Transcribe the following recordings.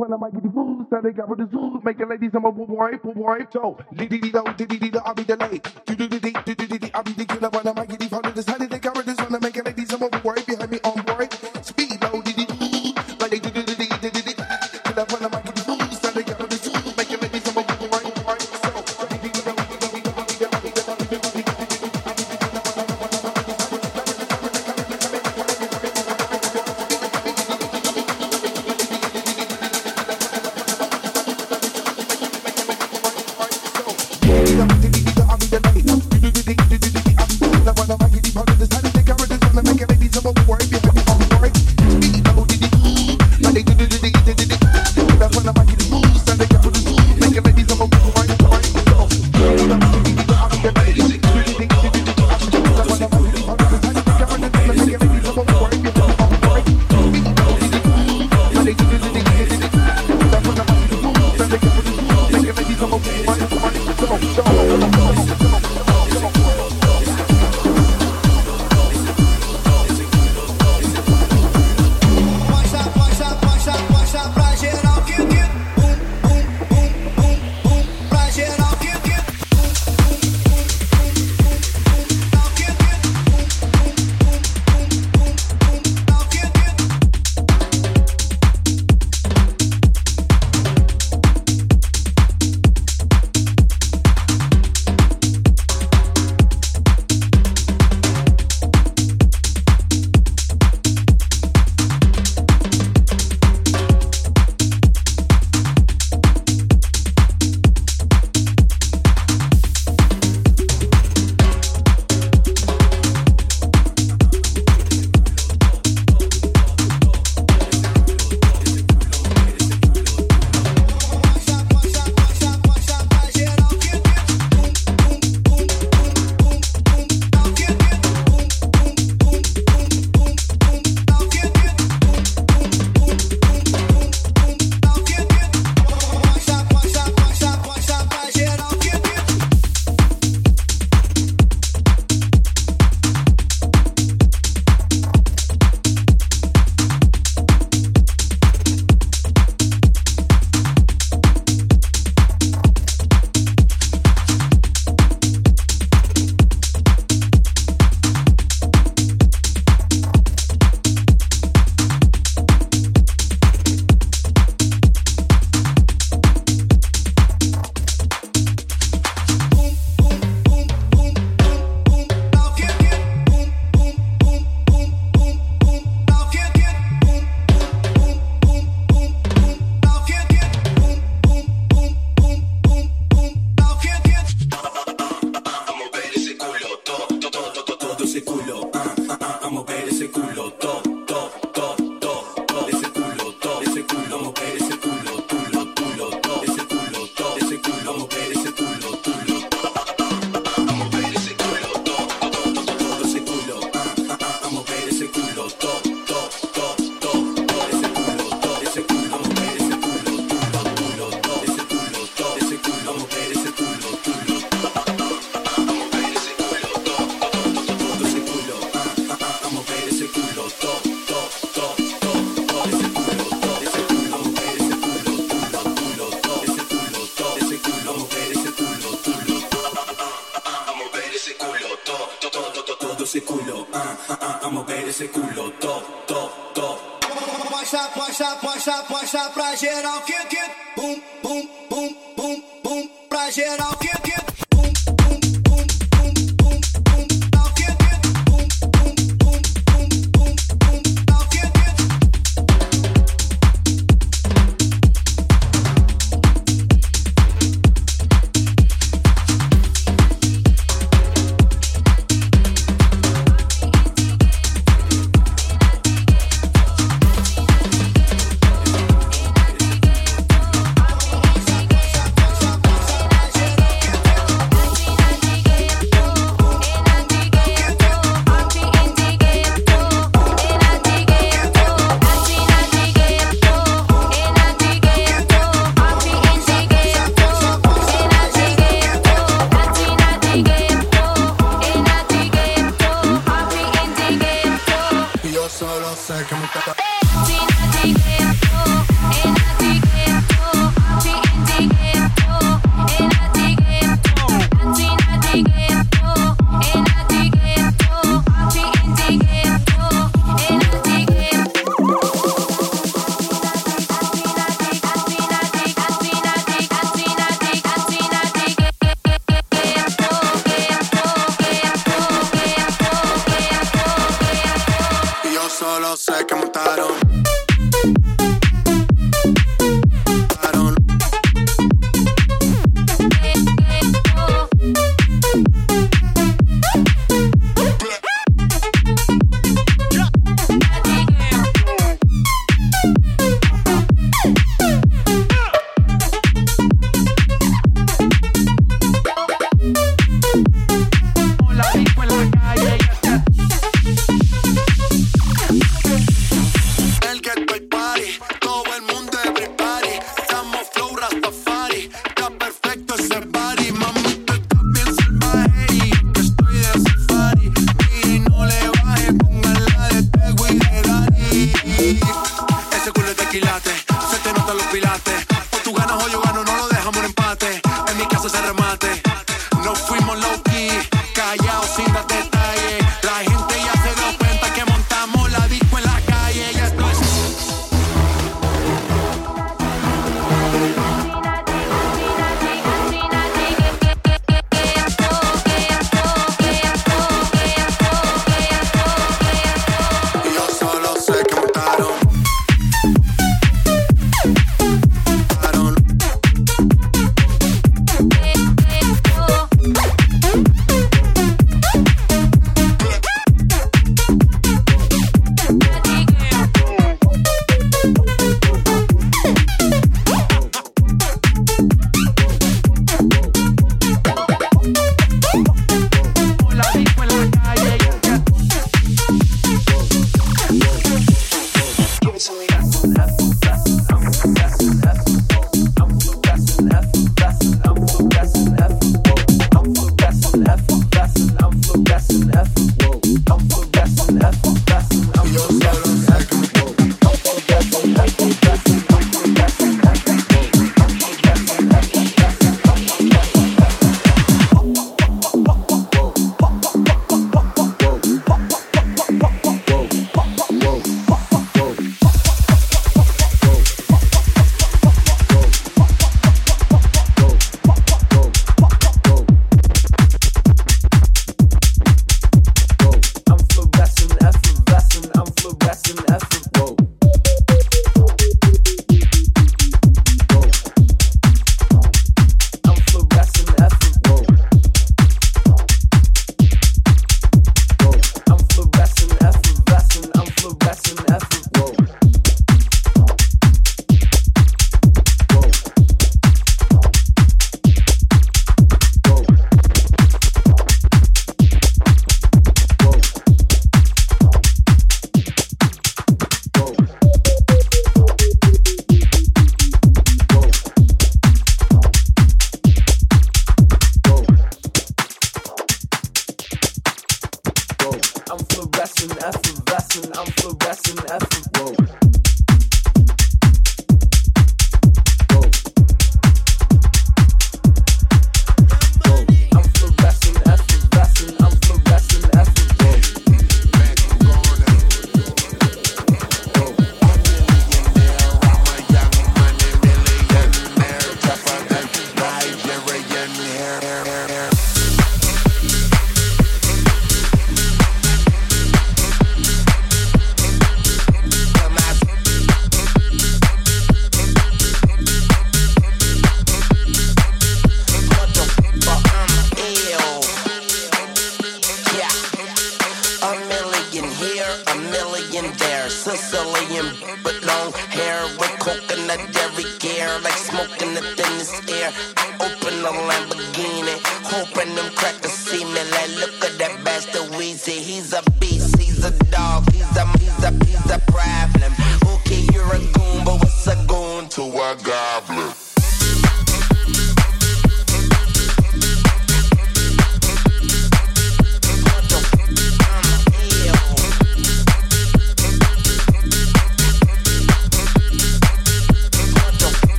When I might get the booze, that they got with the zoo. Making ladies, I'm a boo boy, boo boy, Joe. Diddy, diddy, diddy, diddy, I'll be the late. Do do do do do do do, I'll be the killer, When I might get the phone to the side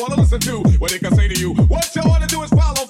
wanna listen to, what they can say to you. What you wanna do is follow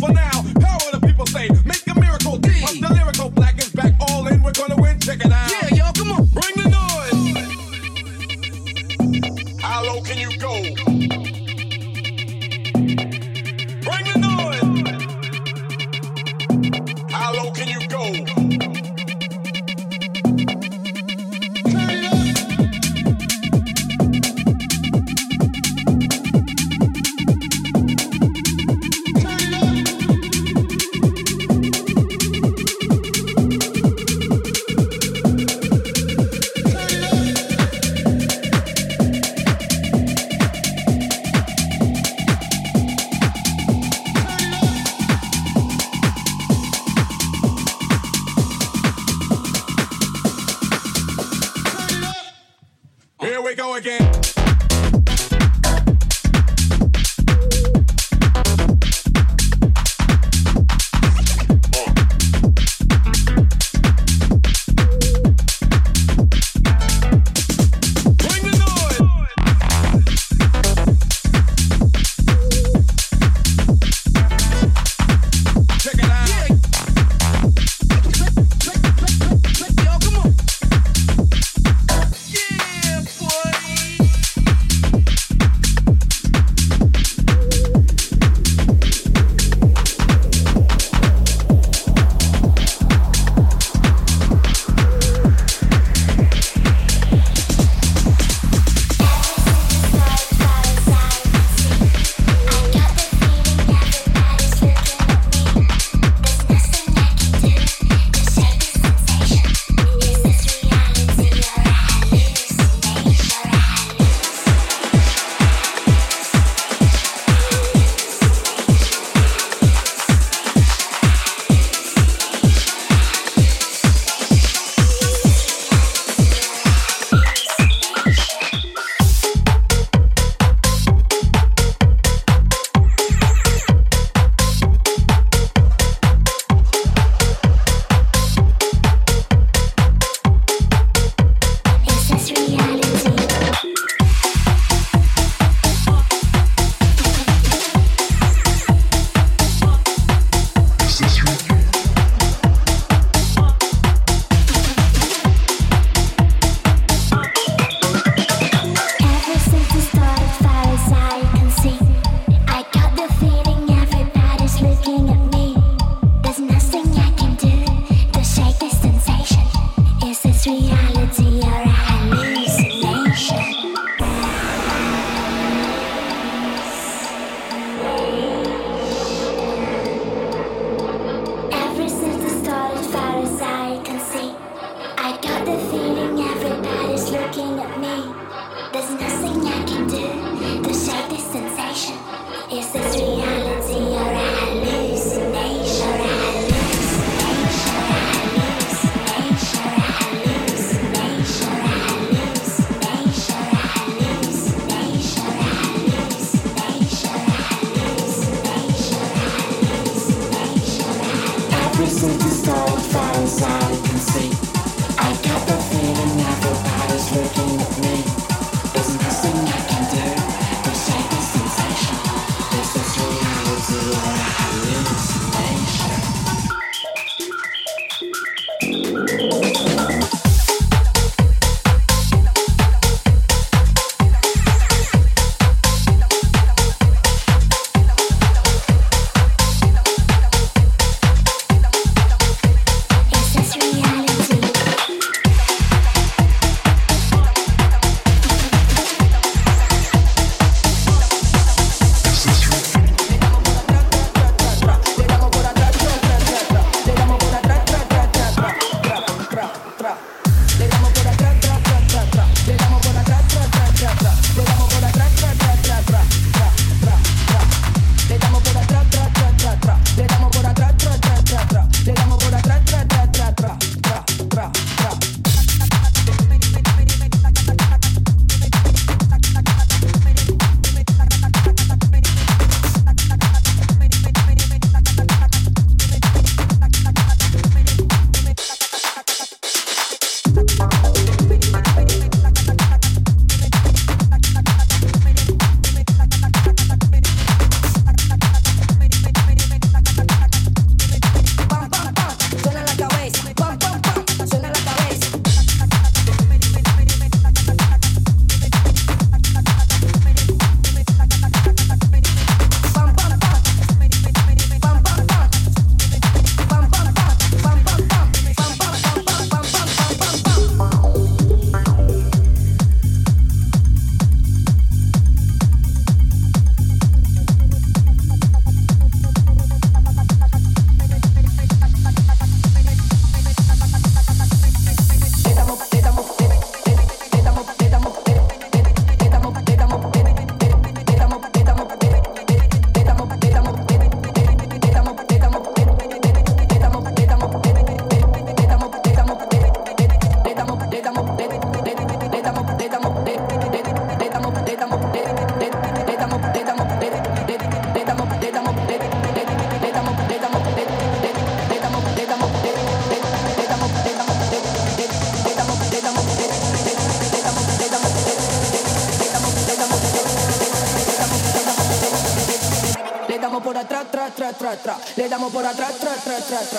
track, track.